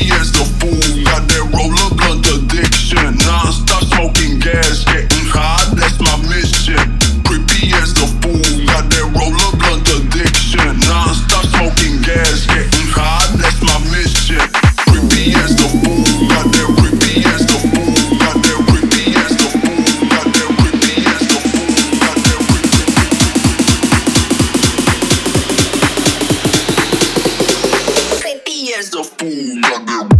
years, the fool got that roller blunt addiction. Non-stop smoking gas. As a fool